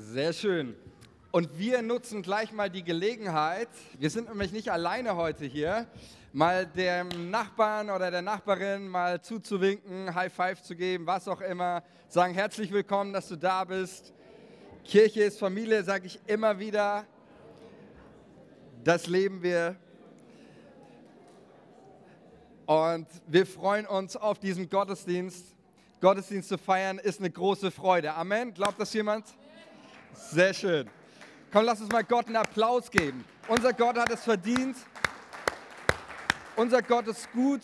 Sehr schön. Und wir nutzen gleich mal die Gelegenheit, wir sind nämlich nicht alleine heute hier, mal dem Nachbarn oder der Nachbarin mal zuzuwinken, High Five zu geben, was auch immer, sagen herzlich willkommen, dass du da bist. Kirche ist Familie, sage ich immer wieder. Das leben wir. Und wir freuen uns auf diesen Gottesdienst. Gottesdienst zu feiern ist eine große Freude. Amen. Glaubt das jemand? Sehr schön. Komm, lass uns mal Gott einen Applaus geben. Unser Gott hat es verdient. Unser Gott ist gut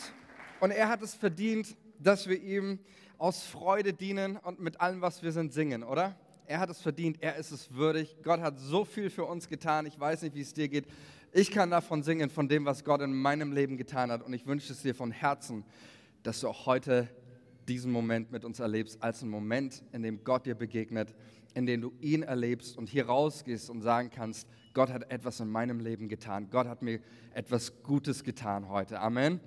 und er hat es verdient, dass wir ihm aus Freude dienen und mit allem, was wir sind, singen, oder? Er hat es verdient, er ist es würdig. Gott hat so viel für uns getan. Ich weiß nicht, wie es dir geht. Ich kann davon singen, von dem, was Gott in meinem Leben getan hat. Und ich wünsche es dir von Herzen, dass du auch heute diesen Moment mit uns erlebst, als einen Moment, in dem Gott dir begegnet in denen du ihn erlebst und hier rausgehst und sagen kannst, Gott hat etwas in meinem Leben getan. Gott hat mir etwas Gutes getan heute. Amen.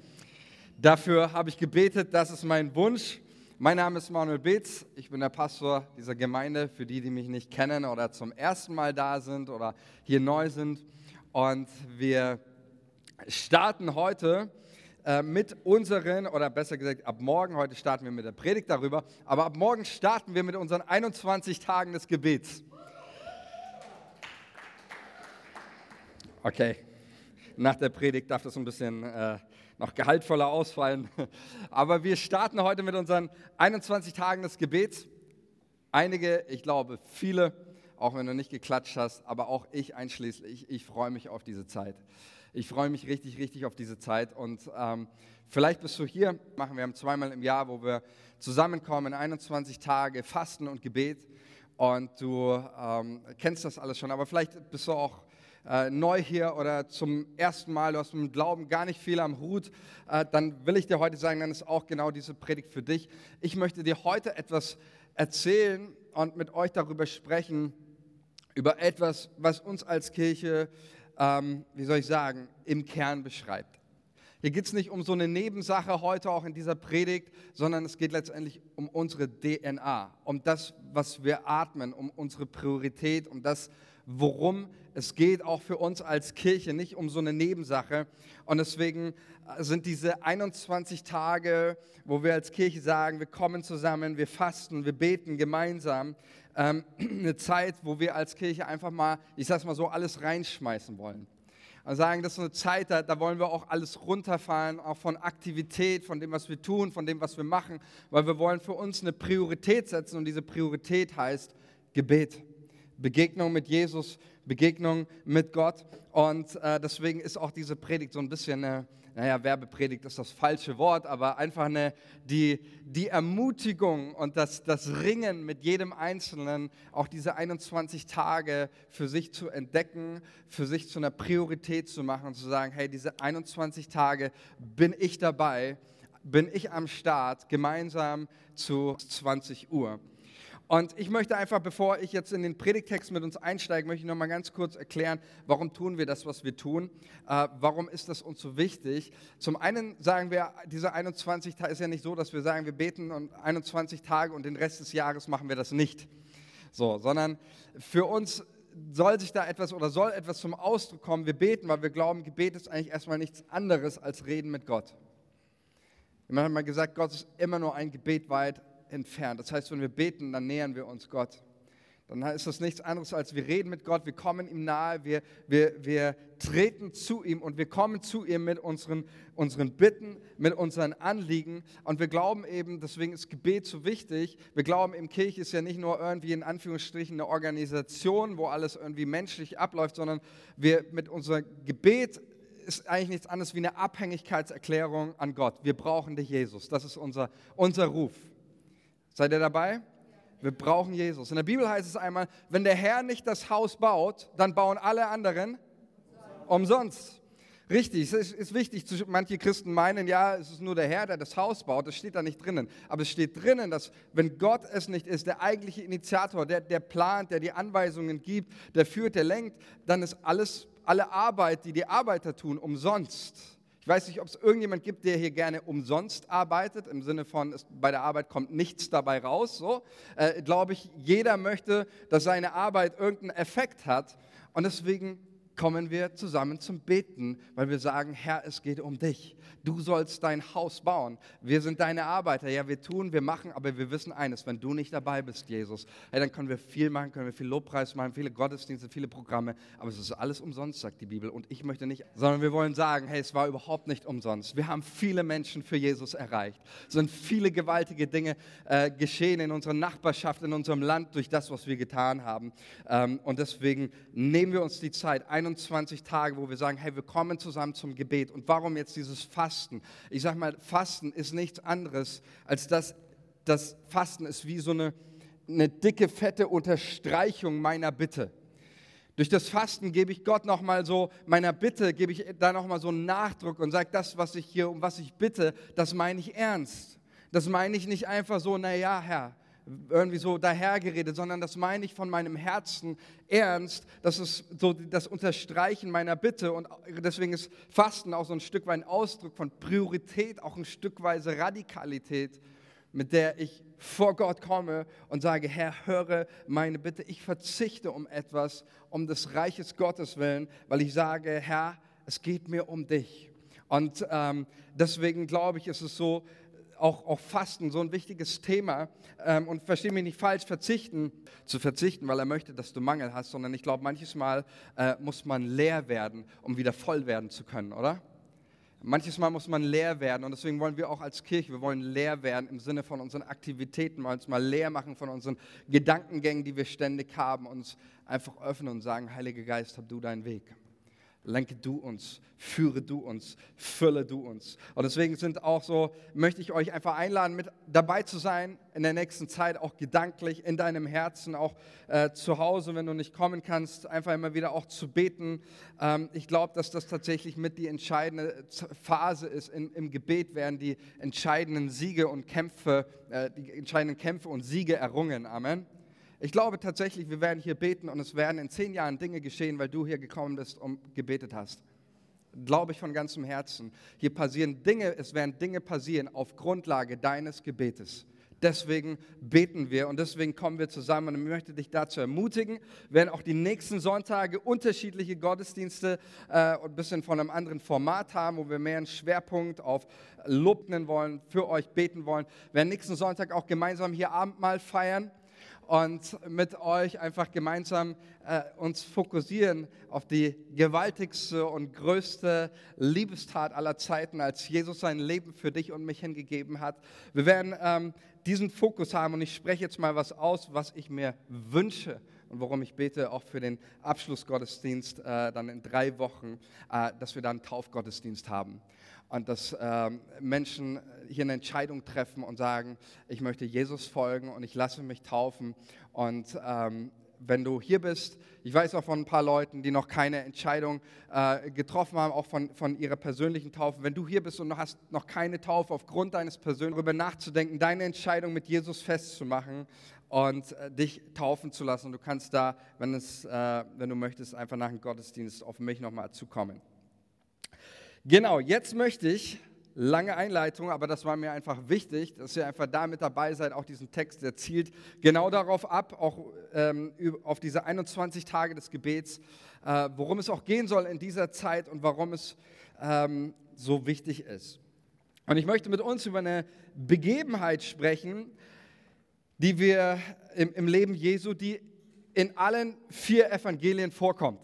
Dafür habe ich gebetet, das ist mein Wunsch. Mein Name ist Manuel Beetz, ich bin der Pastor dieser Gemeinde, für die, die mich nicht kennen oder zum ersten Mal da sind oder hier neu sind. Und wir starten heute äh, mit unseren, oder besser gesagt, ab morgen, heute starten wir mit der Predigt darüber, aber ab morgen starten wir mit unseren 21 Tagen des Gebets. Okay, nach der Predigt darf das ein bisschen äh, noch gehaltvoller ausfallen. Aber wir starten heute mit unseren 21 Tagen des Gebets. Einige, ich glaube viele, auch wenn du nicht geklatscht hast, aber auch ich einschließlich, ich freue mich auf diese Zeit. Ich freue mich richtig, richtig auf diese Zeit und ähm, vielleicht bist du hier, machen wir zweimal im Jahr, wo wir zusammenkommen, 21 Tage Fasten und Gebet und du ähm, kennst das alles schon, aber vielleicht bist du auch äh, neu hier oder zum ersten Mal, du hast mit dem Glauben gar nicht viel am Hut, äh, dann will ich dir heute sagen, dann ist auch genau diese Predigt für dich. Ich möchte dir heute etwas erzählen und mit euch darüber sprechen, über etwas, was uns als Kirche ähm, wie soll ich sagen, im Kern beschreibt. Hier geht es nicht um so eine Nebensache heute auch in dieser Predigt, sondern es geht letztendlich um unsere DNA, um das, was wir atmen, um unsere Priorität, um das, worum es geht, auch für uns als Kirche, nicht um so eine Nebensache. Und deswegen äh, sind diese 21 Tage, wo wir als Kirche sagen, wir kommen zusammen, wir fasten, wir beten gemeinsam, ähm, eine Zeit, wo wir als Kirche einfach mal, ich sag's mal so, alles reinschmeißen wollen. Und sagen, das ist eine Zeit, da, da wollen wir auch alles runterfahren, auch von Aktivität, von dem, was wir tun, von dem, was wir machen, weil wir wollen für uns eine Priorität setzen und diese Priorität heißt Gebet. Begegnung mit Jesus, Begegnung mit Gott. Und äh, deswegen ist auch diese Predigt so ein bisschen eine, naja, Werbepredigt ist das falsche Wort, aber einfach eine, die, die Ermutigung und das, das Ringen mit jedem Einzelnen, auch diese 21 Tage für sich zu entdecken, für sich zu einer Priorität zu machen und zu sagen, hey, diese 21 Tage bin ich dabei, bin ich am Start, gemeinsam zu 20 Uhr. Und ich möchte einfach, bevor ich jetzt in den Predigtext mit uns einsteige, möchte ich noch mal ganz kurz erklären, warum tun wir das, was wir tun? Äh, warum ist das uns so wichtig? Zum einen sagen wir, diese 21 Tage ist ja nicht so, dass wir sagen, wir beten und 21 Tage und den Rest des Jahres machen wir das nicht. So, sondern für uns soll sich da etwas oder soll etwas zum Ausdruck kommen. Wir beten, weil wir glauben, Gebet ist eigentlich erstmal nichts anderes als Reden mit Gott. Wir haben mal gesagt, Gott ist immer nur ein Gebet weit entfernt. Das heißt, wenn wir beten, dann nähern wir uns Gott. Dann ist das nichts anderes als wir reden mit Gott, wir kommen ihm nahe, wir, wir, wir treten zu ihm und wir kommen zu ihm mit unseren, unseren Bitten, mit unseren Anliegen. Und wir glauben eben, deswegen ist Gebet so wichtig, wir glauben eben, Kirche ist ja nicht nur irgendwie in Anführungsstrichen eine Organisation, wo alles irgendwie menschlich abläuft, sondern wir mit unserem Gebet ist eigentlich nichts anderes wie eine Abhängigkeitserklärung an Gott. Wir brauchen dich, Jesus. Das ist unser, unser Ruf. Seid ihr dabei? Wir brauchen Jesus. In der Bibel heißt es einmal, wenn der Herr nicht das Haus baut, dann bauen alle anderen umsonst. Richtig, es ist wichtig. Manche Christen meinen, ja, es ist nur der Herr, der das Haus baut. Das steht da nicht drinnen. Aber es steht drinnen, dass wenn Gott es nicht ist, der eigentliche Initiator, der, der plant, der die Anweisungen gibt, der führt, der lenkt, dann ist alles, alle Arbeit, die die Arbeiter tun, umsonst Ich weiß nicht, ob es irgendjemand gibt, der hier gerne umsonst arbeitet, im Sinne von, es, bei der Arbeit kommt nichts dabei raus. So äh, glaube ich, jeder möchte, dass seine Arbeit irgendeinen Effekt hat. Und deswegen kommen wir zusammen zum Beten, weil wir sagen, Herr, es geht um dich. Du sollst dein Haus bauen. Wir sind deine Arbeiter. Ja, wir tun, wir machen, aber wir wissen eines, wenn du nicht dabei bist, Jesus, hey, dann können wir viel machen, können wir viel Lobpreis machen, viele Gottesdienste, viele Programme, aber es ist alles umsonst, sagt die Bibel. Und ich möchte nicht, sondern wir wollen sagen, hey, es war überhaupt nicht umsonst. Wir haben viele Menschen für Jesus erreicht. Es sind viele gewaltige Dinge äh, geschehen in unserer Nachbarschaft, in unserem Land durch das, was wir getan haben. Ähm, und deswegen nehmen wir uns die Zeit, 21 Tage, wo wir sagen, hey, wir kommen zusammen zum Gebet. Und warum jetzt dieses Fasten? Ich sage mal, Fasten ist nichts anderes, als dass das Fasten ist wie so eine, eine dicke, fette Unterstreichung meiner Bitte. Durch das Fasten gebe ich Gott nochmal so, meiner Bitte gebe ich da nochmal so einen Nachdruck und sage, das, was ich hier, um was ich bitte, das meine ich ernst. Das meine ich nicht einfach so, naja, Herr, irgendwie so dahergeredet, sondern das meine ich von meinem Herzen ernst. Das ist so das Unterstreichen meiner Bitte und deswegen ist Fasten auch so ein Stück weit ein Ausdruck von Priorität, auch ein Stückweise Radikalität, mit der ich vor Gott komme und sage, Herr, höre meine Bitte. Ich verzichte um etwas, um des Reiches Gottes willen, weil ich sage, Herr, es geht mir um dich. Und ähm, deswegen glaube ich, ist es so, auch, auch Fasten so ein wichtiges Thema. Ähm, und verstehe mich nicht falsch, verzichten, zu verzichten, weil er möchte, dass du Mangel hast, sondern ich glaube, manches Mal äh, muss man leer werden, um wieder voll werden zu können, oder? Manches Mal muss man leer werden und deswegen wollen wir auch als Kirche, wir wollen leer werden im Sinne von unseren Aktivitäten, wollen uns mal leer machen von unseren Gedankengängen, die wir ständig haben, uns einfach öffnen und sagen, Heiliger Geist, hab du deinen Weg lenke du uns, führe du uns, fülle du uns. Und deswegen sind auch so, möchte ich euch einfach einladen, mit dabei zu sein in der nächsten Zeit, auch gedanklich in deinem Herzen, auch äh, zu Hause, wenn du nicht kommen kannst, einfach immer wieder auch zu beten. Ähm, ich glaube, dass das tatsächlich mit die entscheidende Phase ist in, im Gebet, werden die entscheidenden Siege und Kämpfe, äh, die entscheidenden Kämpfe und Siege errungen. Amen. Ich glaube tatsächlich, wir werden hier beten und es werden in zehn Jahren Dinge geschehen, weil du hier gekommen bist und gebetet hast. Glaube ich von ganzem Herzen. Hier passieren Dinge, es werden Dinge passieren auf Grundlage deines Gebetes. Deswegen beten wir und deswegen kommen wir zusammen und ich möchte dich dazu ermutigen. Werden auch die nächsten Sonntage unterschiedliche Gottesdienste äh, ein bisschen von einem anderen Format haben, wo wir mehr einen Schwerpunkt auf Lob nennen wollen, für euch beten wollen. Wir werden nächsten Sonntag auch gemeinsam hier Abendmahl feiern und mit euch einfach gemeinsam äh, uns fokussieren auf die gewaltigste und größte Liebestat aller Zeiten, als Jesus sein Leben für dich und mich hingegeben hat. Wir werden ähm, diesen Fokus haben und ich spreche jetzt mal was aus, was ich mir wünsche und worum ich bete, auch für den Abschlussgottesdienst äh, dann in drei Wochen, äh, dass wir dann Taufgottesdienst haben und dass ähm, Menschen hier eine Entscheidung treffen und sagen, ich möchte Jesus folgen und ich lasse mich taufen. Und ähm, wenn du hier bist, ich weiß auch von ein paar Leuten, die noch keine Entscheidung äh, getroffen haben, auch von, von ihrer persönlichen Taufe. Wenn du hier bist und hast noch keine Taufe aufgrund deines persönlichen, darüber nachzudenken, deine Entscheidung mit Jesus festzumachen und äh, dich taufen zu lassen. du kannst da, wenn, es, äh, wenn du möchtest, einfach nach dem Gottesdienst auf mich nochmal zukommen. Genau, jetzt möchte ich, lange Einleitung, aber das war mir einfach wichtig, dass ihr einfach da mit dabei seid. Auch diesen Text, der zielt genau darauf ab, auch ähm, auf diese 21 Tage des Gebets, äh, worum es auch gehen soll in dieser Zeit und warum es ähm, so wichtig ist. Und ich möchte mit uns über eine Begebenheit sprechen, die wir im, im Leben Jesu, die in allen vier Evangelien vorkommt.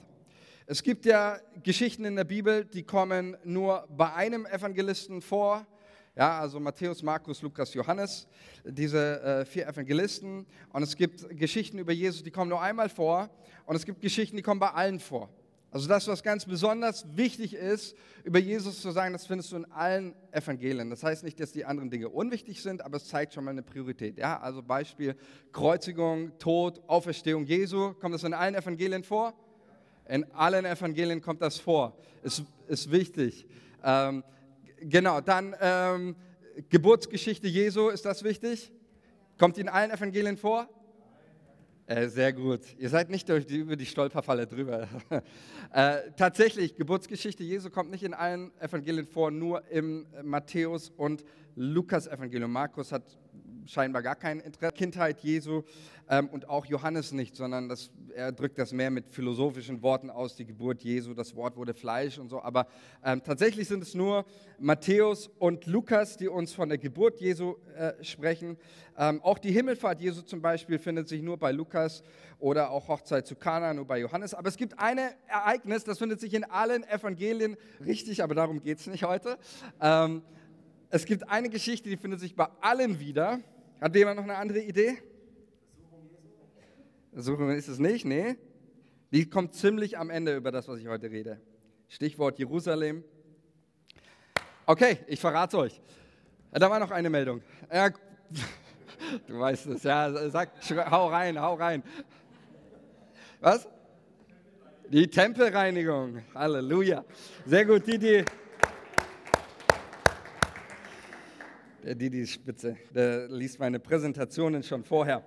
Es gibt ja Geschichten in der Bibel, die kommen nur bei einem Evangelisten vor. Ja, also Matthäus, Markus, Lukas, Johannes, diese äh, vier Evangelisten. Und es gibt Geschichten über Jesus, die kommen nur einmal vor. Und es gibt Geschichten, die kommen bei allen vor. Also das, was ganz besonders wichtig ist, über Jesus zu sagen, das findest du in allen Evangelien. Das heißt nicht, dass die anderen Dinge unwichtig sind, aber es zeigt schon mal eine Priorität. Ja, also Beispiel Kreuzigung, Tod, Auferstehung Jesu. Kommt das in allen Evangelien vor? In allen Evangelien kommt das vor. Ist, ist wichtig. Ähm, genau, dann ähm, Geburtsgeschichte Jesu, ist das wichtig? Kommt in allen Evangelien vor? Äh, sehr gut. Ihr seid nicht durch die, über die Stolperfalle drüber. äh, tatsächlich, Geburtsgeschichte Jesu kommt nicht in allen Evangelien vor, nur im Matthäus und Lukas Evangelium. Markus hat scheinbar gar kein Interesse. Kindheit Jesu ähm, und auch Johannes nicht, sondern das, er drückt das mehr mit philosophischen Worten aus, die Geburt Jesu, das Wort wurde Fleisch und so. Aber ähm, tatsächlich sind es nur Matthäus und Lukas, die uns von der Geburt Jesu äh, sprechen. Ähm, auch die Himmelfahrt Jesu zum Beispiel findet sich nur bei Lukas oder auch Hochzeit zu Kana nur bei Johannes. Aber es gibt ein Ereignis, das findet sich in allen Evangelien richtig, aber darum geht es nicht heute. Ähm, es gibt eine Geschichte, die findet sich bei allen wieder. Hat jemand noch eine andere Idee? Suchen ist es nicht, nee. Die kommt ziemlich am Ende über das, was ich heute rede. Stichwort Jerusalem. Okay, ich verrate euch. Da war noch eine Meldung. Ja, du weißt es, ja, sag, hau rein, hau rein. Was? Die Tempelreinigung. Halleluja. Sehr gut, die, die. Didi ist spitze. Der liest meine Präsentationen schon vorher.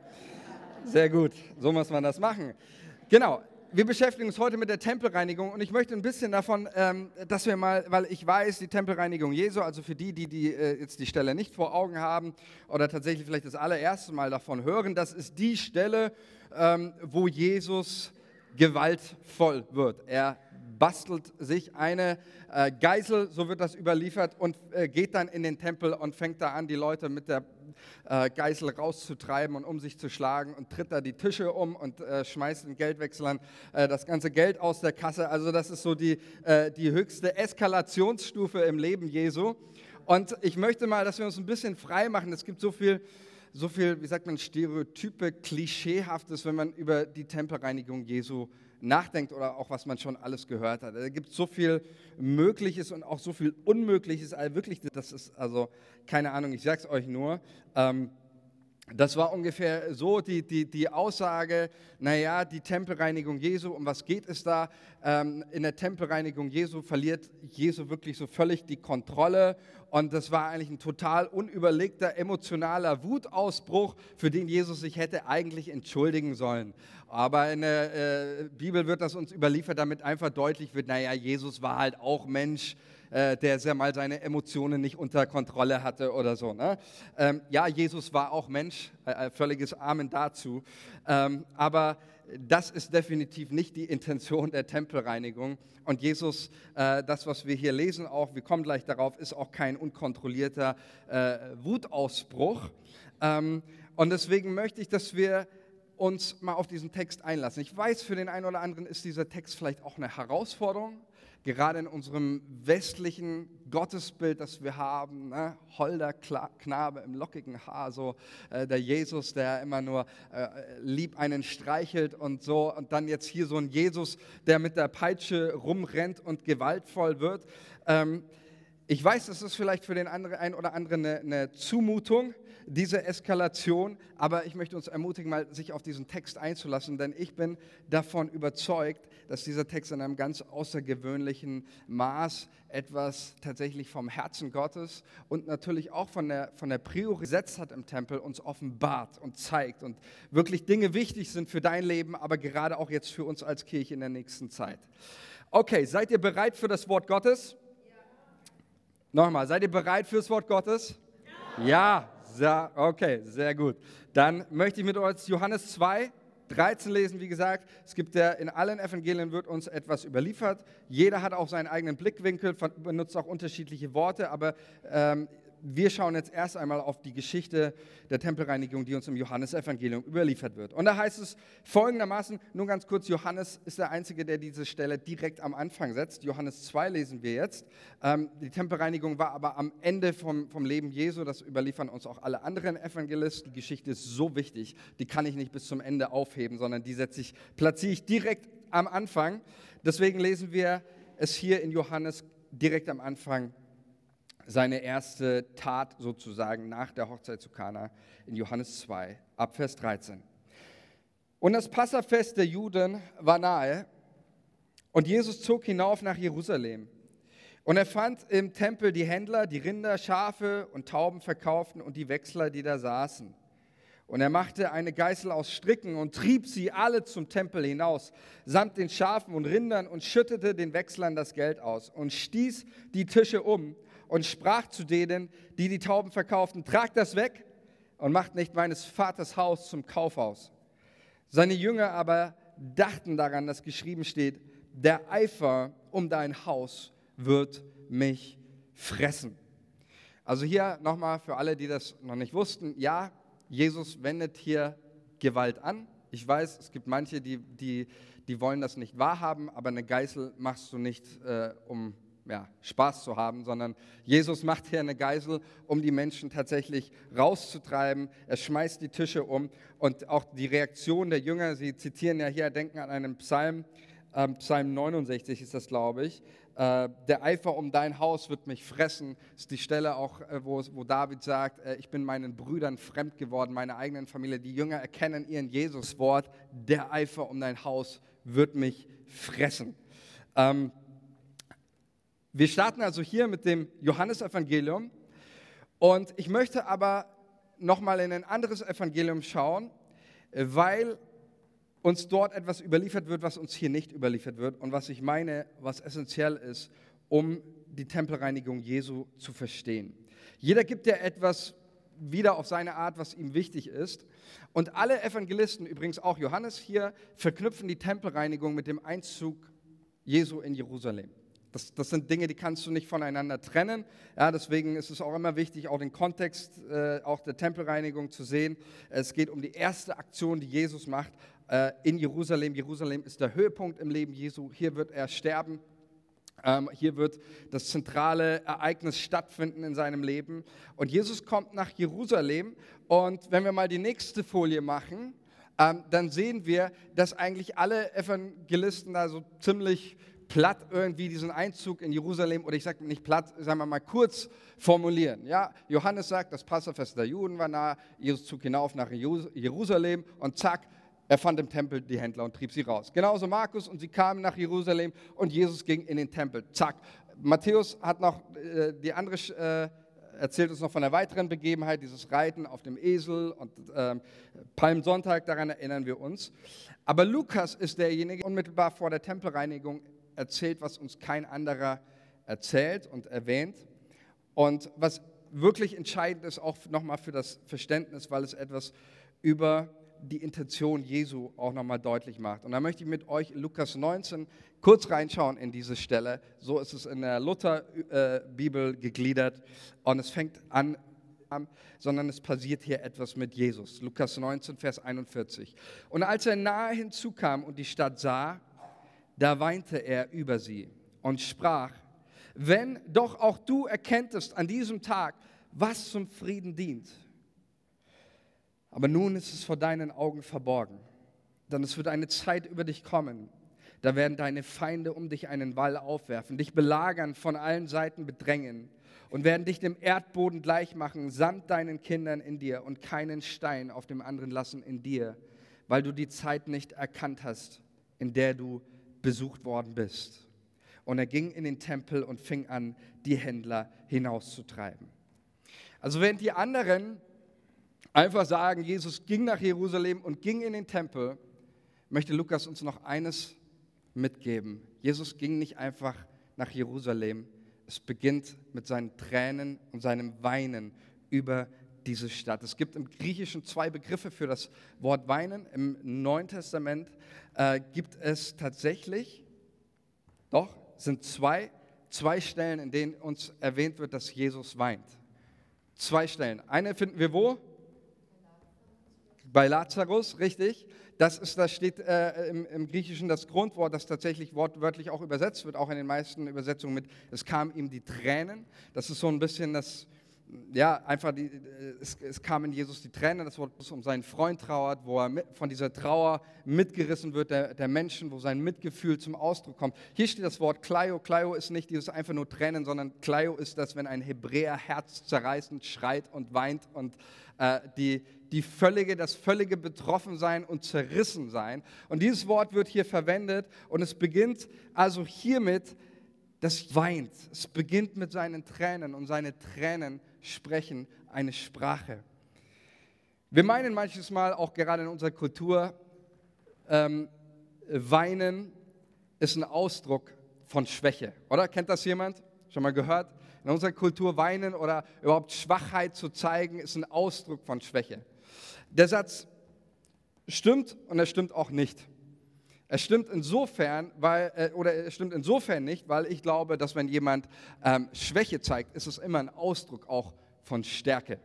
Sehr gut. So muss man das machen. Genau. Wir beschäftigen uns heute mit der Tempelreinigung und ich möchte ein bisschen davon, ähm, dass wir mal, weil ich weiß, die Tempelreinigung Jesu, also für die, die, die äh, jetzt die Stelle nicht vor Augen haben oder tatsächlich vielleicht das allererste Mal davon hören, das ist die Stelle, ähm, wo Jesus gewaltvoll wird. Er bastelt sich eine äh, Geisel, so wird das überliefert, und äh, geht dann in den Tempel und fängt da an, die Leute mit der äh, Geißel rauszutreiben und um sich zu schlagen und tritt da die Tische um und äh, schmeißt den Geldwechslern äh, das ganze Geld aus der Kasse. Also das ist so die, äh, die höchste Eskalationsstufe im Leben Jesu. Und ich möchte mal, dass wir uns ein bisschen frei machen. Es gibt so viel so viel, wie sagt man, Stereotype, Klischeehaftes, wenn man über die Tempelreinigung Jesu nachdenkt oder auch was man schon alles gehört hat. Es gibt so viel Mögliches und auch so viel Unmögliches. Also wirklich, das ist also keine Ahnung, ich sage es euch nur. Ähm, das war ungefähr so die, die, die Aussage, naja, die Tempelreinigung Jesu, um was geht es da? Ähm, in der Tempelreinigung Jesu verliert Jesu wirklich so völlig die Kontrolle und das war eigentlich ein total unüberlegter, emotionaler Wutausbruch, für den Jesus sich hätte eigentlich entschuldigen sollen. Aber in der äh, Bibel wird das uns überliefert, damit einfach deutlich wird, naja, Jesus war halt auch Mensch, äh, der sehr mal seine Emotionen nicht unter Kontrolle hatte oder so. Ne? Ähm, ja, Jesus war auch Mensch, äh, völliges Amen dazu. Ähm, aber das ist definitiv nicht die Intention der Tempelreinigung. Und Jesus, äh, das, was wir hier lesen, auch, wir kommen gleich darauf, ist auch kein unkontrollierter äh, Wutausbruch. Ähm, und deswegen möchte ich, dass wir uns mal auf diesen Text einlassen. Ich weiß, für den einen oder anderen ist dieser Text vielleicht auch eine Herausforderung gerade in unserem westlichen Gottesbild, das wir haben, ne? holder Knabe im lockigen Haar, so äh, der Jesus, der immer nur äh, lieb einen streichelt und so, und dann jetzt hier so ein Jesus, der mit der Peitsche rumrennt und gewaltvoll wird. Ähm, ich weiß, das ist vielleicht für den einen oder anderen eine, eine Zumutung, diese Eskalation, aber ich möchte uns ermutigen, mal sich auf diesen Text einzulassen, denn ich bin davon überzeugt, dass dieser Text in einem ganz außergewöhnlichen Maß etwas tatsächlich vom Herzen Gottes und natürlich auch von der, von der Priorität hat im Tempel uns offenbart und zeigt und wirklich Dinge wichtig sind für dein Leben, aber gerade auch jetzt für uns als Kirche in der nächsten Zeit. Okay, seid ihr bereit für das Wort Gottes? Ja. Nochmal, seid ihr bereit für das Wort Gottes? Ja. ja. Ja, okay, sehr gut. Dann möchte ich mit euch Johannes 2, 13 lesen, wie gesagt. Es gibt ja in allen Evangelien wird uns etwas überliefert. Jeder hat auch seinen eigenen Blickwinkel, benutzt auch unterschiedliche Worte, aber ähm, wir schauen jetzt erst einmal auf die Geschichte der Tempelreinigung, die uns im Johannesevangelium überliefert wird. Und da heißt es folgendermaßen, nur ganz kurz, Johannes ist der Einzige, der diese Stelle direkt am Anfang setzt. Johannes 2 lesen wir jetzt. Ähm, die Tempelreinigung war aber am Ende vom, vom Leben Jesu, das überliefern uns auch alle anderen Evangelisten. Die Geschichte ist so wichtig, die kann ich nicht bis zum Ende aufheben, sondern die setze ich, platziere ich direkt am Anfang. Deswegen lesen wir es hier in Johannes direkt am Anfang seine erste Tat sozusagen nach der Hochzeit zu Kana in Johannes 2, ab Vers 13. Und das Passafest der Juden war nahe und Jesus zog hinauf nach Jerusalem. Und er fand im Tempel die Händler, die Rinder, Schafe und Tauben verkauften und die Wechsler, die da saßen. Und er machte eine Geißel aus Stricken und trieb sie alle zum Tempel hinaus, samt den Schafen und Rindern und schüttete den Wechslern das Geld aus und stieß die Tische um und sprach zu denen, die die Tauben verkauften, tragt das weg und macht nicht meines Vaters Haus zum Kaufhaus. Seine Jünger aber dachten daran, dass geschrieben steht, der Eifer um dein Haus wird mich fressen. Also hier nochmal für alle, die das noch nicht wussten, ja, Jesus wendet hier Gewalt an. Ich weiß, es gibt manche, die, die, die wollen das nicht wahrhaben, aber eine Geißel machst du nicht, äh, um ja, Spaß zu haben, sondern Jesus macht hier eine Geisel, um die Menschen tatsächlich rauszutreiben. Er schmeißt die Tische um und auch die Reaktion der Jünger, sie zitieren ja hier, denken an einen Psalm, äh, Psalm 69 ist das, glaube ich, äh, der Eifer um dein Haus wird mich fressen, ist die Stelle auch, äh, wo, wo David sagt, äh, ich bin meinen Brüdern fremd geworden, meiner eigenen Familie. Die Jünger erkennen ihren Jesuswort, der Eifer um dein Haus wird mich fressen. Ähm, wir starten also hier mit dem Johannesevangelium und ich möchte aber nochmal in ein anderes Evangelium schauen, weil uns dort etwas überliefert wird, was uns hier nicht überliefert wird und was ich meine, was essentiell ist, um die Tempelreinigung Jesu zu verstehen. Jeder gibt ja etwas wieder auf seine Art, was ihm wichtig ist. Und alle Evangelisten, übrigens auch Johannes hier, verknüpfen die Tempelreinigung mit dem Einzug Jesu in Jerusalem. Das, das, sind Dinge, die kannst du nicht voneinander trennen. Ja, deswegen ist es auch immer wichtig, auch den Kontext äh, auch der Tempelreinigung zu sehen. Es geht um die erste Aktion, die Jesus macht, äh, in Jerusalem. Jerusalem ist der Höhepunkt im Leben Jesu. Hier wird er sterben. Ähm, hier wird das zentrale Ereignis stattfinden in seinem Leben. Und Jesus kommt nach Jerusalem. Und wenn wir mal die nächste Folie machen, ähm, dann sehen wir, dass eigentlich alle Evangelisten da so ziemlich platt irgendwie diesen Einzug in Jerusalem, oder ich sage nicht platt, sagen wir mal kurz formulieren. Ja, Johannes sagt, das Passafest der Juden war nah, Jesus zog hinauf nach Jerusalem und zack, er fand im Tempel die Händler und trieb sie raus. Genauso Markus und sie kamen nach Jerusalem und Jesus ging in den Tempel. Zack. Matthäus hat noch äh, die andere, äh, erzählt uns noch von der weiteren Begebenheit, dieses Reiten auf dem Esel und äh, Palmsonntag, daran erinnern wir uns. Aber Lukas ist derjenige, unmittelbar vor der Tempelreinigung erzählt, was uns kein anderer erzählt und erwähnt. Und was wirklich entscheidend ist, auch nochmal für das Verständnis, weil es etwas über die Intention Jesu auch nochmal deutlich macht. Und da möchte ich mit euch Lukas 19 kurz reinschauen in diese Stelle. So ist es in der Luther-Bibel äh, gegliedert. Und es fängt an, sondern es passiert hier etwas mit Jesus. Lukas 19, Vers 41. Und als er nahe hinzukam und die Stadt sah, da weinte er über sie und sprach, wenn doch auch du erkenntest an diesem Tag, was zum Frieden dient aber nun ist es vor deinen Augen verborgen. Denn es wird eine Zeit über dich kommen. Da werden deine Feinde um dich einen Wall aufwerfen, dich belagern, von allen Seiten bedrängen und werden dich dem Erdboden gleich machen, samt deinen Kindern in dir und keinen Stein auf dem anderen lassen in dir, weil du die Zeit nicht erkannt hast, in der du besucht worden bist. Und er ging in den Tempel und fing an, die Händler hinauszutreiben. Also während die anderen einfach sagen, Jesus ging nach Jerusalem und ging in den Tempel, möchte Lukas uns noch eines mitgeben. Jesus ging nicht einfach nach Jerusalem. Es beginnt mit seinen Tränen und seinem Weinen über diese Stadt. Es gibt im Griechischen zwei Begriffe für das Wort weinen. Im Neuen Testament äh, gibt es tatsächlich, doch, sind zwei, zwei Stellen, in denen uns erwähnt wird, dass Jesus weint. Zwei Stellen. Eine finden wir wo? Bei Lazarus, richtig. Das, ist, das steht äh, im, im, Griechischen das Grundwort, das tatsächlich wortwörtlich auch übersetzt wird, auch in den meisten Übersetzungen mit, es kamen ihm die Tränen. Das ist so ein bisschen das, ja, einfach, die, es, es kam in Jesus die Tränen, das Wort um seinen Freund trauert, wo er mit, von dieser Trauer mitgerissen wird, der, der Menschen, wo sein Mitgefühl zum Ausdruck kommt. Hier steht das Wort Kleio. Kleio ist nicht dieses einfach nur Tränen, sondern Kleio ist das, wenn ein Hebräer herzzerreißend schreit und weint und äh, die, die völlige, das völlige Betroffensein und Zerrissensein. Und dieses Wort wird hier verwendet und es beginnt also hiermit, das weint. Es beginnt mit seinen Tränen und seine Tränen sprechen eine Sprache. Wir meinen manches Mal auch gerade in unserer Kultur, ähm, Weinen ist ein Ausdruck von Schwäche, oder? Kennt das jemand? Schon mal gehört? In unserer Kultur weinen oder überhaupt Schwachheit zu zeigen, ist ein Ausdruck von Schwäche. Der Satz stimmt und er stimmt auch nicht. Er stimmt insofern, weil, äh, oder er stimmt insofern nicht, weil ich glaube, dass wenn jemand ähm, Schwäche zeigt, ist es immer ein Ausdruck auch von Stärke.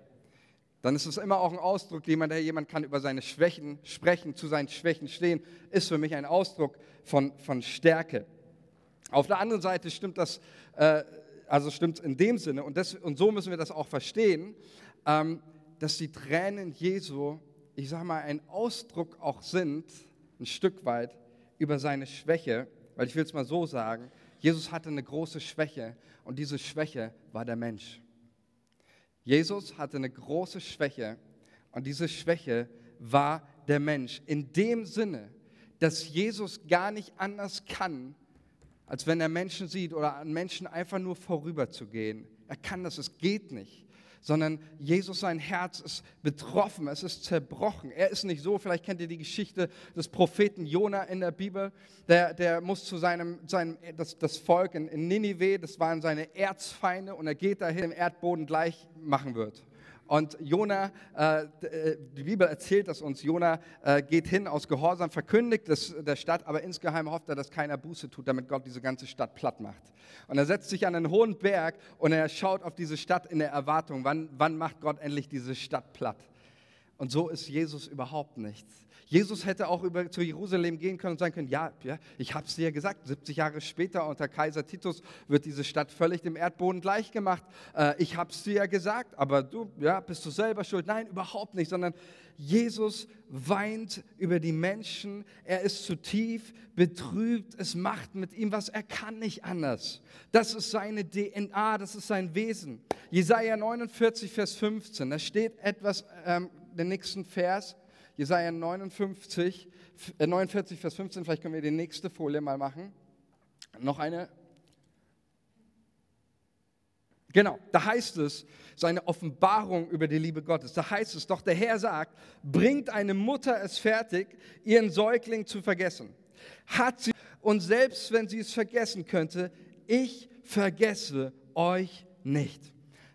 Dann ist es immer auch ein Ausdruck, jemand, der jemand kann über seine Schwächen sprechen, zu seinen Schwächen stehen, ist für mich ein Ausdruck von, von Stärke. Auf der anderen Seite stimmt das, äh, also stimmt in dem Sinne, und, das, und so müssen wir das auch verstehen, ähm, dass die Tränen Jesu, ich sage mal, ein Ausdruck auch sind, ein Stück weit, über seine Schwäche, weil ich will es mal so sagen, Jesus hatte eine große Schwäche und diese Schwäche war der Mensch. Jesus hatte eine große Schwäche und diese Schwäche war der Mensch. In dem Sinne, dass Jesus gar nicht anders kann, als wenn er Menschen sieht oder an Menschen einfach nur vorüberzugehen. Er kann das, es geht nicht sondern Jesus, sein Herz ist betroffen, es ist zerbrochen. Er ist nicht so, vielleicht kennt ihr die Geschichte des Propheten Jona in der Bibel, der, der muss zu seinem, seinem das, das Volk in, in Ninive, das waren seine Erzfeinde und er geht dahin, im Erdboden gleich machen wird. Und Jona, äh, äh, die Bibel erzählt das uns, Jona äh, geht hin aus Gehorsam, verkündigt es der Stadt, aber insgeheim hofft er, dass keiner Buße tut, damit Gott diese ganze Stadt platt macht. Und er setzt sich an einen hohen Berg und er schaut auf diese Stadt in der Erwartung, wann, wann macht Gott endlich diese Stadt platt. Und so ist Jesus überhaupt nichts. Jesus hätte auch über, zu Jerusalem gehen können und sagen können, ja, ja ich habe es dir gesagt, 70 Jahre später unter Kaiser Titus wird diese Stadt völlig dem Erdboden gleichgemacht. Äh, ich habe es dir ja gesagt, aber du, ja, bist du selber schuld? Nein, überhaupt nicht, sondern Jesus weint über die Menschen, er ist zu tief betrübt, es macht mit ihm was, er kann nicht anders. Das ist seine DNA, das ist sein Wesen. Jesaja 49, Vers 15, da steht etwas, ähm, den nächsten Vers, Jesaja 59, 49, äh, Vers 15, vielleicht können wir die nächste Folie mal machen. Noch eine. Genau, da heißt es, seine Offenbarung über die Liebe Gottes. Da heißt es doch, der Herr sagt, bringt eine Mutter es fertig, ihren Säugling zu vergessen. Hat sie, und selbst wenn sie es vergessen könnte, ich vergesse euch nicht.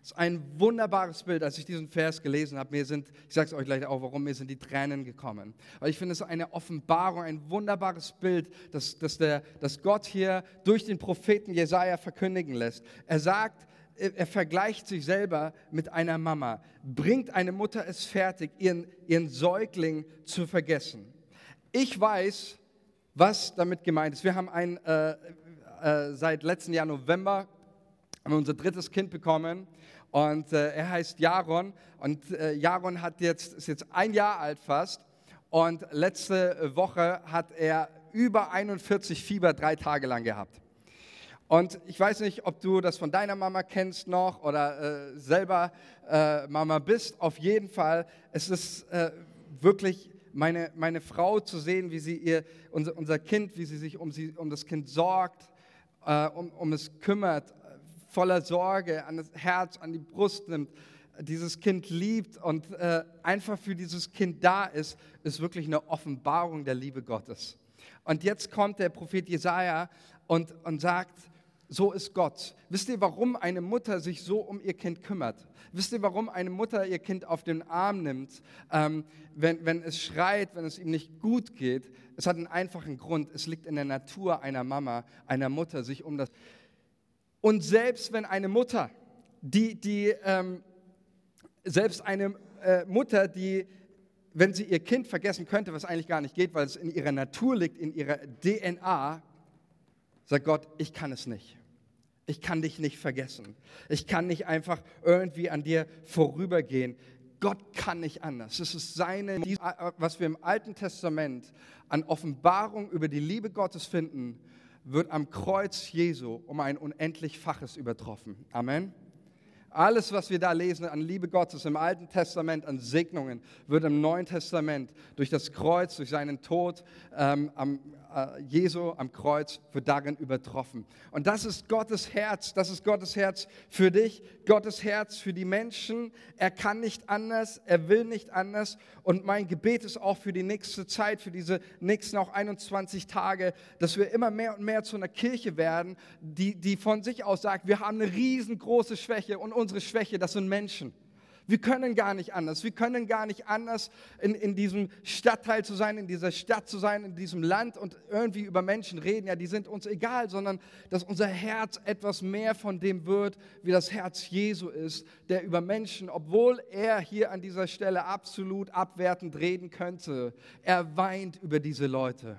Ist ein wunderbares Bild, als ich diesen Vers gelesen habe. Mir sind, ich sage es euch gleich auch, warum mir sind die Tränen gekommen. Weil ich finde es eine Offenbarung, ein wunderbares Bild, das, das, der, das Gott hier durch den Propheten Jesaja verkündigen lässt. Er sagt, er vergleicht sich selber mit einer Mama. Bringt eine Mutter es fertig, ihren, ihren Säugling zu vergessen? Ich weiß, was damit gemeint ist. Wir haben ein, äh, äh, seit letztem Jahr November haben unser drittes Kind bekommen und äh, er heißt Jaron und äh, Jaron hat jetzt, ist jetzt ein Jahr alt fast und letzte Woche hat er über 41 Fieber drei Tage lang gehabt. Und ich weiß nicht, ob du das von deiner Mama kennst noch oder äh, selber äh, Mama bist. Auf jeden Fall, es ist äh, wirklich meine, meine Frau zu sehen, wie sie ihr, unser, unser Kind, wie sie sich um, sie, um das Kind sorgt, äh, um, um es kümmert, voller Sorge an das Herz, an die Brust nimmt, dieses Kind liebt und äh, einfach für dieses Kind da ist, ist wirklich eine Offenbarung der Liebe Gottes. Und jetzt kommt der Prophet Jesaja und, und sagt, so ist Gott. Wisst ihr, warum eine Mutter sich so um ihr Kind kümmert? Wisst ihr, warum eine Mutter ihr Kind auf den Arm nimmt, ähm, wenn, wenn es schreit, wenn es ihm nicht gut geht? Es hat einen einfachen Grund. Es liegt in der Natur einer Mama, einer Mutter, sich um das und selbst wenn eine Mutter, die, die ähm, selbst eine äh, Mutter, die, wenn sie ihr Kind vergessen könnte, was eigentlich gar nicht geht, weil es in ihrer Natur liegt, in ihrer DNA, sagt Gott, ich kann es nicht. Ich kann dich nicht vergessen. Ich kann nicht einfach irgendwie an dir vorübergehen. Gott kann nicht anders. Es ist seine, was wir im Alten Testament an Offenbarung über die Liebe Gottes finden, wird am Kreuz Jesu um ein unendlich Faches übertroffen. Amen. Alles, was wir da lesen an Liebe Gottes im Alten Testament, an Segnungen, wird im Neuen Testament durch das Kreuz, durch seinen Tod ähm, am, Jesu am Kreuz, wird darin übertroffen. Und das ist Gottes Herz, das ist Gottes Herz für dich, Gottes Herz für die Menschen. Er kann nicht anders, er will nicht anders. Und mein Gebet ist auch für die nächste Zeit, für diese nächsten auch 21 Tage, dass wir immer mehr und mehr zu einer Kirche werden, die, die von sich aus sagt, wir haben eine riesengroße Schwäche und unsere Schwäche, das sind Menschen. Wir können gar nicht anders. Wir können gar nicht anders in, in diesem Stadtteil zu sein, in dieser Stadt zu sein, in diesem Land und irgendwie über Menschen reden. Ja, die sind uns egal, sondern dass unser Herz etwas mehr von dem wird, wie das Herz Jesu ist, der über Menschen, obwohl er hier an dieser Stelle absolut abwertend reden könnte, er weint über diese Leute.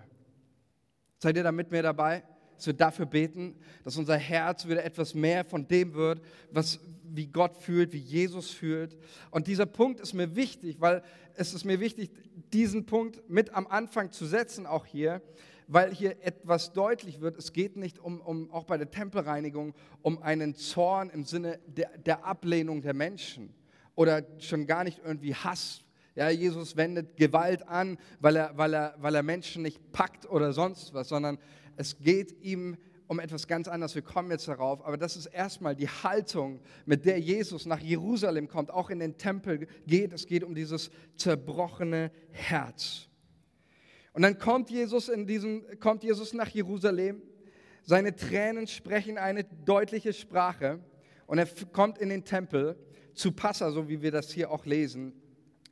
Seid ihr da mit mir dabei? Dass wir dafür beten, dass unser Herz wieder etwas mehr von dem wird, was, wie Gott fühlt, wie Jesus fühlt. Und dieser Punkt ist mir wichtig, weil es ist mir wichtig, diesen Punkt mit am Anfang zu setzen, auch hier, weil hier etwas deutlich wird. Es geht nicht um, um auch bei der Tempelreinigung, um einen Zorn im Sinne der, der Ablehnung der Menschen oder schon gar nicht irgendwie Hass. Ja, Jesus wendet Gewalt an, weil er, weil, er, weil er Menschen nicht packt oder sonst was, sondern es geht ihm um etwas ganz anderes. Wir kommen jetzt darauf. Aber das ist erstmal die Haltung, mit der Jesus nach Jerusalem kommt, auch in den Tempel geht. Es geht um dieses zerbrochene Herz. Und dann kommt Jesus, in diesem, kommt Jesus nach Jerusalem. Seine Tränen sprechen eine deutliche Sprache. Und er kommt in den Tempel zu Passa, so wie wir das hier auch lesen.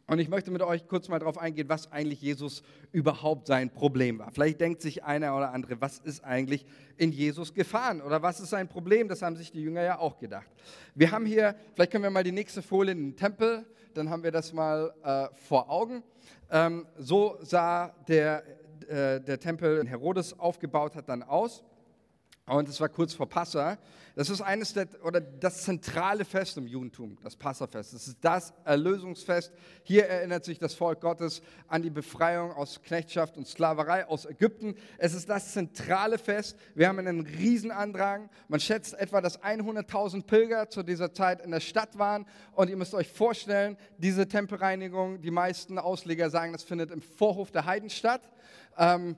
Und ich möchte mit euch kurz mal darauf eingehen, was eigentlich Jesus überhaupt sein Problem war. Vielleicht denkt sich einer oder andere, was ist eigentlich in Jesus gefahren oder was ist sein Problem? Das haben sich die Jünger ja auch gedacht. Wir haben hier, vielleicht können wir mal die nächste Folie in den Tempel, dann haben wir das mal äh, vor Augen. Ähm, so sah der, äh, der Tempel, den Herodes aufgebaut hat, dann aus. Und es war kurz vor Passa. Das ist eines der, oder das zentrale Fest im Judentum, das Passafest. Das ist das Erlösungsfest. Hier erinnert sich das Volk Gottes an die Befreiung aus Knechtschaft und Sklaverei aus Ägypten. Es ist das zentrale Fest. Wir haben einen Riesenandrang. Man schätzt etwa, dass 100.000 Pilger zu dieser Zeit in der Stadt waren. Und ihr müsst euch vorstellen, diese Tempelreinigung, die meisten Ausleger sagen, das findet im Vorhof der Heiden statt. Ähm,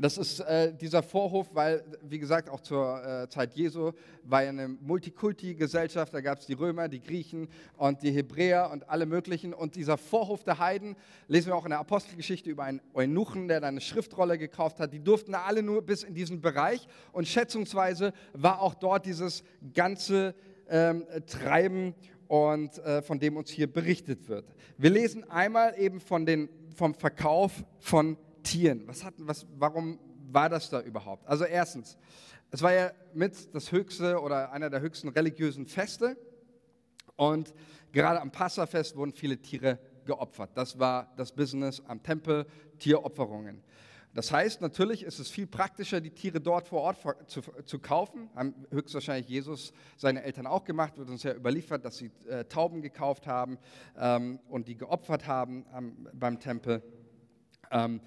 das ist äh, dieser Vorhof, weil, wie gesagt, auch zur äh, Zeit Jesu war eine Multikulti-Gesellschaft. Da gab es die Römer, die Griechen und die Hebräer und alle möglichen. Und dieser Vorhof der Heiden, lesen wir auch in der Apostelgeschichte über einen Eunuchen, der da eine Schriftrolle gekauft hat. Die durften alle nur bis in diesen Bereich. Und schätzungsweise war auch dort dieses ganze ähm, Treiben und äh, von dem uns hier berichtet wird. Wir lesen einmal eben von den, vom Verkauf von Tieren. Was hat, was, warum war das da überhaupt? Also erstens, es war ja mit das höchste oder einer der höchsten religiösen Feste und gerade am Passafest wurden viele Tiere geopfert. Das war das Business am Tempel, Tieropferungen. Das heißt, natürlich ist es viel praktischer, die Tiere dort vor Ort zu, zu kaufen. Haben höchstwahrscheinlich Jesus seine Eltern auch gemacht, wird uns ja überliefert, dass sie äh, Tauben gekauft haben ähm, und die geopfert haben ähm, beim Tempel. Ähm,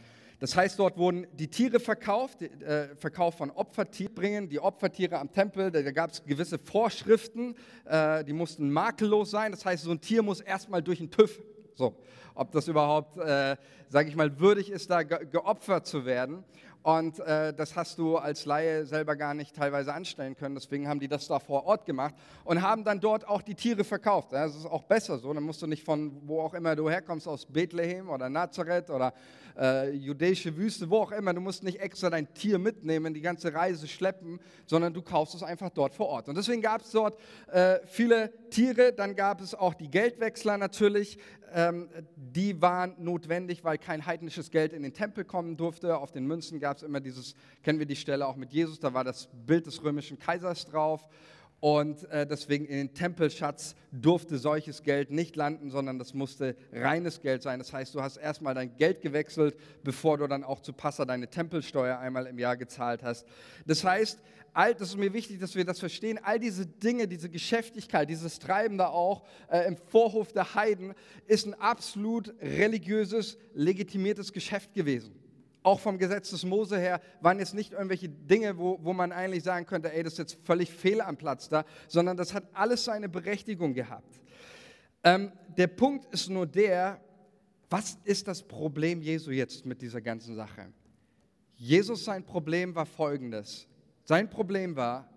das heißt, dort wurden die Tiere verkauft, äh, Verkauf von Opfertieren, die Opfertiere am Tempel, da, gab es gewisse Vorschriften, äh, die mussten makellos sein. Das heißt, so ein Tier muss erstmal durch den TÜV. So, ob das überhaupt, äh, sage ich mal, würdig ist, da ge geopfert zu werden. Und äh, das hast du als Laie selber gar nicht teilweise anstellen können. Deswegen haben die das da vor Ort gemacht und haben dann dort auch die Tiere verkauft. Das ist auch besser so. Dann musst du nicht von wo auch immer du herkommst, aus Bethlehem oder Nazareth oder äh, jüdische Wüste, wo auch immer. Du musst nicht extra dein Tier mitnehmen, die ganze Reise schleppen, sondern du kaufst es einfach dort vor Ort. Und deswegen gab es dort äh, viele Tiere. Dann gab es auch die Geldwechsler natürlich. Ähm, die waren notwendig, weil kein heidnisches Geld in den Tempel kommen durfte. Auf den Münzen gab es immer dieses, kennen wir die Stelle auch mit Jesus, da war das Bild des römischen Kaisers drauf. Und äh, deswegen in den Tempelschatz durfte solches Geld nicht landen, sondern das musste reines Geld sein. Das heißt, du hast erstmal dein Geld gewechselt, bevor du dann auch zu Passa deine Tempelsteuer einmal im Jahr gezahlt hast. Das heißt, all, das ist mir wichtig, dass wir das verstehen, all diese Dinge, diese Geschäftigkeit, dieses Treiben da auch äh, im Vorhof der Heiden, ist ein absolut religiöses, legitimiertes Geschäft gewesen. auch vom Gesetz des Mose her, waren jetzt nicht irgendwelche Dinge, wo, wo man eigentlich sagen könnte, ey, das ist jetzt völlig fehl am Platz da, sondern das hat alles seine Berechtigung gehabt. Ähm, der Punkt ist nur der, was ist das Problem Jesu jetzt mit dieser ganzen Sache? Jesus, sein Problem war folgendes. Sein Problem war,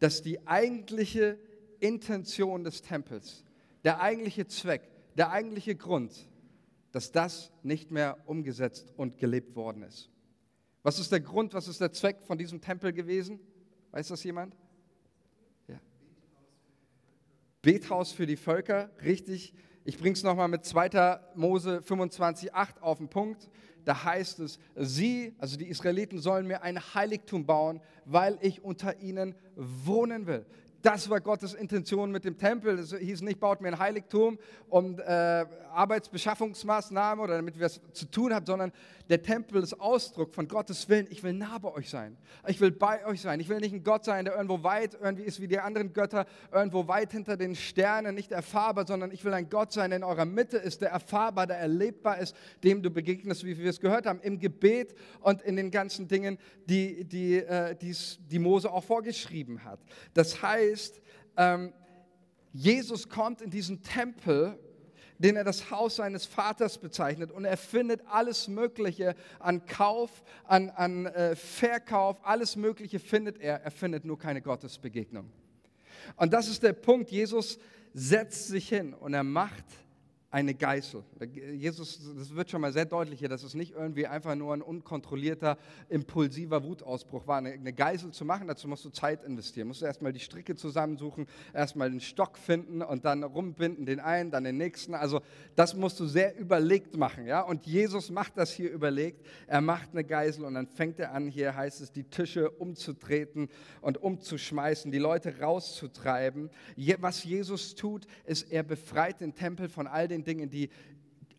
dass die eigentliche Intention des Tempels, der eigentliche Zweck, der eigentliche Grund, dass das nicht mehr umgesetzt und gelebt worden ist. Was ist der Grund, was ist der Zweck von diesem Tempel gewesen? Weiß das jemand? Ja. Bethaus für die Völker, richtig. Ich bringe es nochmal mit 2. Mose 25,8 auf den Punkt. Da heißt es, sie, also die Israeliten, sollen mir ein Heiligtum bauen, weil ich unter ihnen wohnen will. Das war Gottes Intention mit dem Tempel. Es hieß nicht, baut mir ein Heiligtum und äh, Arbeitsbeschaffungsmaßnahmen oder damit wir es zu tun haben, sondern der Tempel ist Ausdruck von Gottes Willen. Ich will nah bei euch sein. Ich will bei euch sein. Ich will nicht ein Gott sein, der irgendwo weit irgendwie ist wie die anderen Götter, irgendwo weit hinter den Sternen, nicht erfahrbar, sondern ich will ein Gott sein, der in eurer Mitte ist, der erfahrbar, der erlebbar ist, dem du begegnest, wie wir es gehört haben, im Gebet und in den ganzen Dingen, die, die, äh, die Mose auch vorgeschrieben hat. Das heißt, heißt, ähm, Jesus kommt in diesen Tempel, den er das Haus seines Vaters bezeichnet, und er findet alles Mögliche an Kauf, an, an äh, Verkauf, alles Mögliche findet er. Er findet nur keine Gottesbegegnung. Und das ist der Punkt. Jesus setzt sich hin und er macht eine Geißel. Jesus, das wird schon mal sehr deutlich hier, dass es nicht irgendwie einfach nur ein unkontrollierter, impulsiver Wutausbruch war. Eine Geißel zu machen, dazu musst du Zeit investieren. Musst du erstmal die Stricke zusammensuchen, erstmal den Stock finden und dann rumbinden, den einen, dann den nächsten. Also das musst du sehr überlegt machen. Ja? Und Jesus macht das hier überlegt. Er macht eine Geißel und dann fängt er an, hier heißt es, die Tische umzutreten und umzuschmeißen, die Leute rauszutreiben. Was Jesus tut, ist, er befreit den Tempel von all den den Dingen, die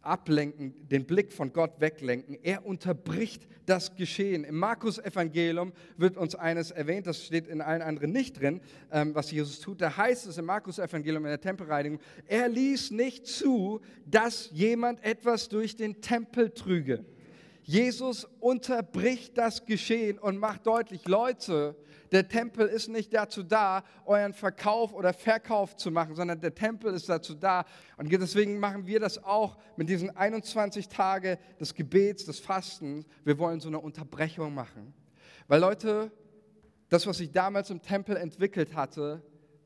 ablenken, den Blick von Gott weglenken. Er unterbricht das Geschehen. Im Markus-Evangelium wird uns eines erwähnt, das steht in allen anderen nicht drin, ähm, was Jesus tut. Da heißt es im Markus-Evangelium in der Tempelreinigung, er ließ nicht zu, dass jemand etwas durch den Tempel trüge. Jesus unterbricht das Geschehen und macht deutlich, Leute, der Tempel ist nicht dazu da, euren Verkauf oder Verkauf zu machen, sondern der Tempel ist dazu da. Und deswegen machen wir das auch mit diesen 21 Tagen des Gebets, des Fastens. Wir wollen so eine Unterbrechung machen. Weil Leute, das, was sich damals im Tempel entwickelt hatte,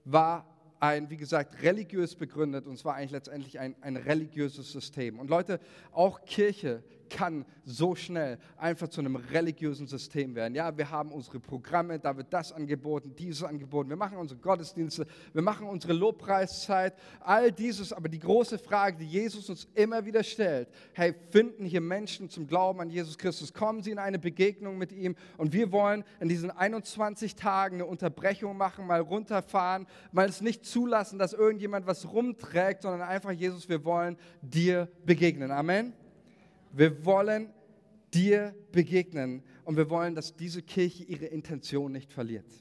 war ein, wie gesagt, religiös begründet und zwar eigentlich letztendlich ein, ein religiöses System. Und Leute, auch Kirche kann so schnell einfach zu einem religiösen System werden. Ja, wir haben unsere Programme, da wird das angeboten, dieses angeboten. Wir machen unsere Gottesdienste, wir machen unsere Lobpreiszeit, all dieses. Aber die große Frage, die Jesus uns immer wieder stellt, hey, finden hier Menschen zum Glauben an Jesus Christus? Kommen sie in eine Begegnung mit ihm? Und wir wollen in diesen 21 Tagen eine Unterbrechung machen, mal runterfahren, mal es nicht zulassen, dass irgendjemand was rumträgt, sondern einfach, Jesus, wir wollen dir begegnen. Amen. Wir wollen dir begegnen und wir wollen, dass diese Kirche ihre Intention nicht verliert.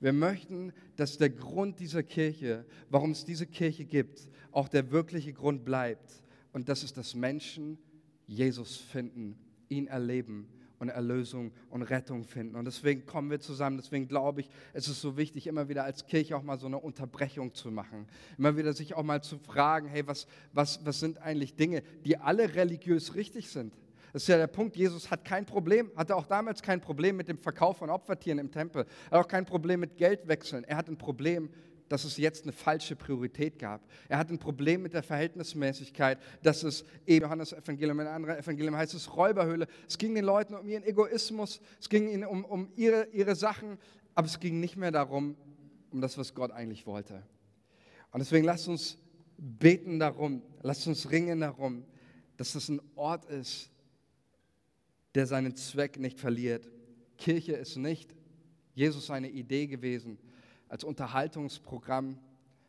Wir möchten, dass der Grund dieser Kirche, warum es diese Kirche gibt, auch der wirkliche Grund bleibt. Und das ist, dass Menschen Jesus finden, ihn erleben und Erlösung und Rettung finden. Und deswegen kommen wir zusammen. Deswegen glaube ich, es ist so wichtig, immer wieder als Kirche auch mal so eine Unterbrechung zu machen. Immer wieder sich auch mal zu fragen, hey, was, was, was sind eigentlich Dinge, die alle religiös richtig sind? Das ist ja der Punkt. Jesus hat kein Problem, hatte auch damals kein Problem mit dem Verkauf von Opfertieren im Tempel. Hat auch kein Problem mit Geldwechseln. Er hat ein Problem dass es jetzt eine falsche Priorität gab. Er hat ein Problem mit der Verhältnismäßigkeit, dass es eben Johannes Evangelium, in anderen Evangelium heißt es Räuberhöhle. Es ging den Leuten um ihren Egoismus, es ging ihnen um, um ihre, ihre Sachen, aber es ging nicht mehr darum, um das, was Gott eigentlich wollte. Und deswegen lasst uns beten darum, lasst uns ringen darum, dass das ein Ort ist, der seinen Zweck nicht verliert. Kirche ist nicht Jesus seine Idee gewesen, als Unterhaltungsprogramm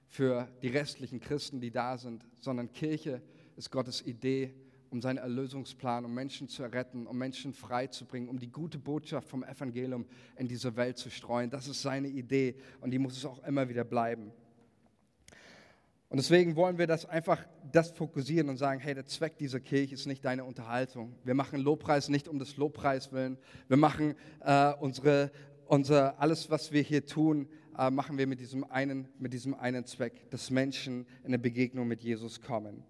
für die restlichen Christen, die da sind, sondern Kirche ist Gottes Idee, um seinen Erlösungsplan, um Menschen zu retten, um Menschen freizubringen, um die gute Botschaft vom Evangelium in diese Welt zu streuen. Das ist seine Idee und die muss es auch immer wieder bleiben. Und deswegen wollen wir das einfach das fokussieren und sagen, hey, der Zweck dieser Kirche ist nicht deine Unterhaltung. Wir machen Lobpreis nicht um des Lobpreis willen. Wir machen äh, unsere, unser, alles, was wir hier tun, äh, machen wir mit diesem, einen, mit diesem einen Zweck, dass Menschen in eine Begegnung mit Jesus kommen.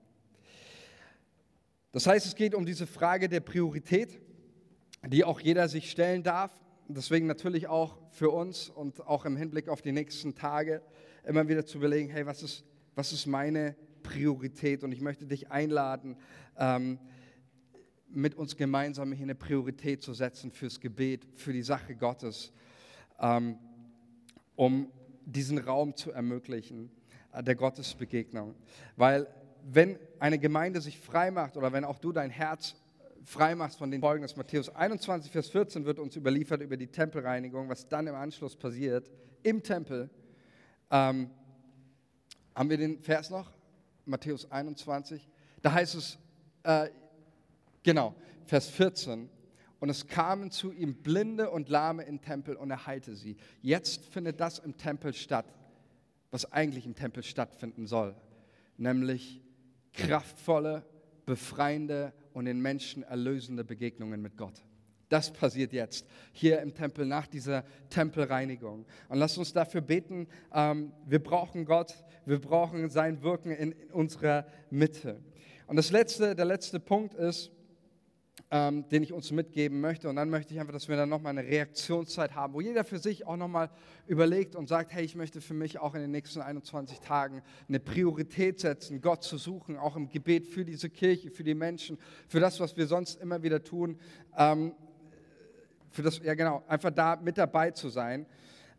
Das heißt, es geht um diese Frage der Priorität, die auch jeder sich stellen darf. Deswegen natürlich auch für uns und auch im Hinblick auf die nächsten Tage immer wieder zu überlegen, hey, was ist was ist meine Priorität? Und ich möchte dich einladen, ähm, mit uns gemeinsam hier eine Priorität zu setzen fürs Gebet, für die Sache Gottes, ähm, um diesen Raum zu ermöglichen, äh, der Gottesbegegnung. Weil wenn eine Gemeinde sich frei macht oder wenn auch du dein Herz frei machst von den Folgen des Matthäus 21, Vers 14 wird uns überliefert über die Tempelreinigung, was dann im Anschluss passiert, im Tempel. Ähm, haben wir den Vers noch? Matthäus 21. Da heißt es, äh, genau, Vers 14. Und es kamen zu ihm Blinde und Lahme im Tempel und er heilte sie. Jetzt findet das im Tempel statt, was eigentlich im Tempel stattfinden soll. Nämlich kraftvolle, befreiende und den Menschen erlösende Begegnungen mit Gott. Das passiert jetzt hier im Tempel nach dieser Tempelreinigung. Und lasst uns dafür beten. Ähm, wir brauchen Gott, wir brauchen sein Wirken in, in unserer Mitte. Und das letzte, der letzte Punkt ist, ähm, den ich uns mitgeben möchte. Und dann möchte ich einfach, dass wir dann nochmal eine Reaktionszeit haben, wo jeder für sich auch nochmal überlegt und sagt, hey, ich möchte für mich auch in den nächsten 21 Tagen eine Priorität setzen, Gott zu suchen, auch im Gebet für diese Kirche, für die Menschen, für das, was wir sonst immer wieder tun. Ähm, für das, ja genau, einfach da mit dabei zu sein.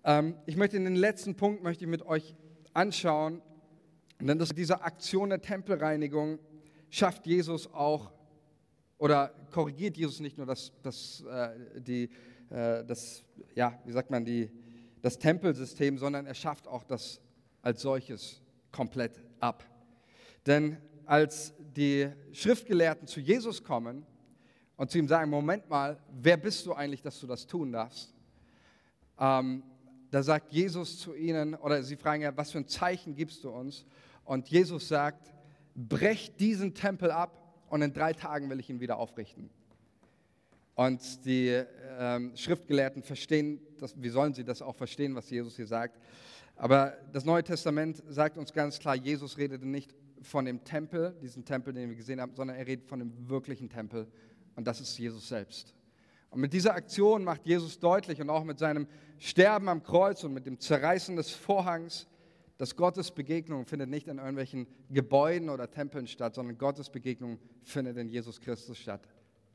Ähm, ich möchte in den letzten Punkt möchte ich mit euch anschauen, denn das, diese Aktion der Tempelreinigung schafft Jesus auch oder korrigiert Jesus nicht nur das, das, äh, die, äh, das ja, wie sagt man, die, das Tempelsystem, sondern er schafft auch das als solches komplett ab. Denn als die Schriftgelehrten zu Jesus kommen und zu ihm sagen, Moment mal, wer bist du eigentlich, dass du das tun darfst? Ähm, da sagt Jesus zu ihnen, oder sie fragen ja, was für ein Zeichen gibst du uns? Und Jesus sagt, brecht diesen Tempel ab und in drei Tagen will ich ihn wieder aufrichten. Und die ähm, Schriftgelehrten verstehen, das, wie sollen sie das auch verstehen, was Jesus hier sagt? Aber das Neue Testament sagt uns ganz klar, Jesus redete nicht von dem Tempel, diesen Tempel, den wir gesehen haben, sondern er redet von dem wirklichen Tempel, und das ist Jesus selbst. Und mit dieser Aktion macht Jesus deutlich und auch mit seinem Sterben am Kreuz und mit dem Zerreißen des Vorhangs, dass Gottes Begegnung findet nicht in irgendwelchen Gebäuden oder Tempeln statt, sondern Gottes Begegnung findet in Jesus Christus statt.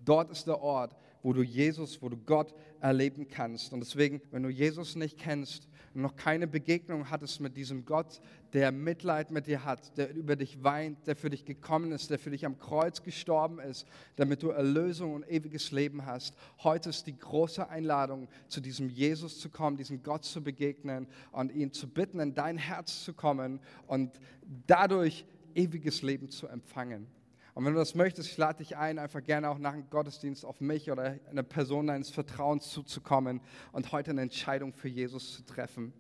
Dort ist der Ort, wo du Jesus, wo du Gott erleben kannst. Und deswegen, wenn du Jesus nicht kennst und noch keine Begegnung hattest mit diesem Gott, der Mitleid mit dir hat, der über dich weint, der für dich gekommen ist, der für dich am Kreuz gestorben ist, damit du Erlösung und ewiges Leben hast. Heute ist die große Einladung, zu diesem Jesus zu kommen, diesem Gott zu begegnen und ihn zu bitten, in dein Herz zu kommen und dadurch ewiges Leben zu empfangen. Und wenn du das möchtest, ich lade dich ein, einfach gerne auch nach dem Gottesdienst auf mich oder eine Person deines Vertrauens zuzukommen und heute eine Entscheidung für Jesus zu treffen.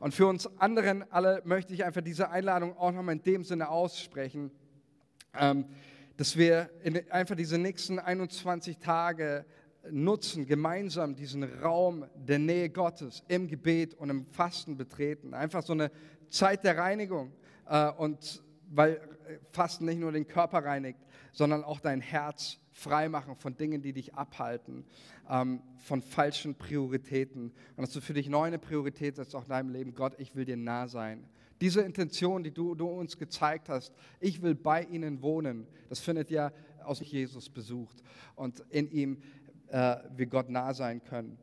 Und für uns anderen alle möchte ich einfach diese Einladung auch nochmal in dem Sinne aussprechen, ähm, dass wir einfach diese nächsten 21 Tage nutzen, gemeinsam diesen Raum der Nähe Gottes im Gebet und im Fasten betreten. Einfach so eine Zeit der Reinigung äh, und weil Fasten nicht nur den Körper reinigt, sondern auch dein Herz freimachen von Dingen, die dich abhalten, ähm, von falschen Prioritäten. Und dass du für dich neu eine Priorität setzt, auch in deinem Leben. Gott, ich will dir nah sein. Diese Intention, die du, du uns gezeigt hast, ich will bei ihnen wohnen, das findet ja aus Jesus besucht und in ihm äh, wir Gott nah sein können.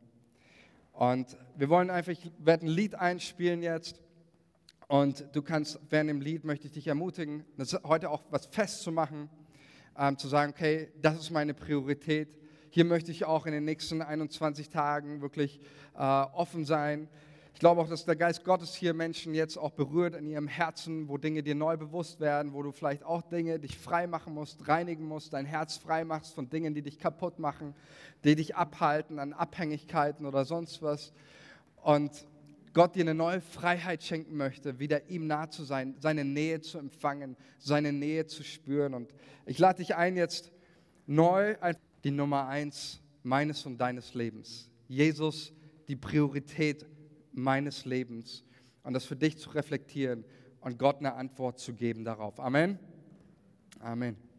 Und wir wollen einfach, ich werde ein Lied einspielen jetzt. Und du kannst während dem Lied, möchte ich dich ermutigen, heute auch was festzumachen, ähm, zu sagen, okay, das ist meine Priorität. Hier möchte ich auch in den nächsten 21 Tagen wirklich äh, offen sein. Ich glaube auch, dass der Geist Gottes hier Menschen jetzt auch berührt in ihrem Herzen, wo Dinge dir neu bewusst werden, wo du vielleicht auch Dinge dich frei machen musst, reinigen musst, dein Herz frei machst von Dingen, die dich kaputt machen, die dich abhalten an Abhängigkeiten oder sonst was. Und Gott dir eine neue Freiheit schenken möchte, wieder ihm nah zu sein, seine Nähe zu empfangen, seine Nähe zu spüren. Und ich lade dich ein, jetzt neu die Nummer eins meines und deines Lebens. Jesus, die Priorität meines Lebens. Und das für dich zu reflektieren und Gott eine Antwort zu geben darauf. Amen. Amen.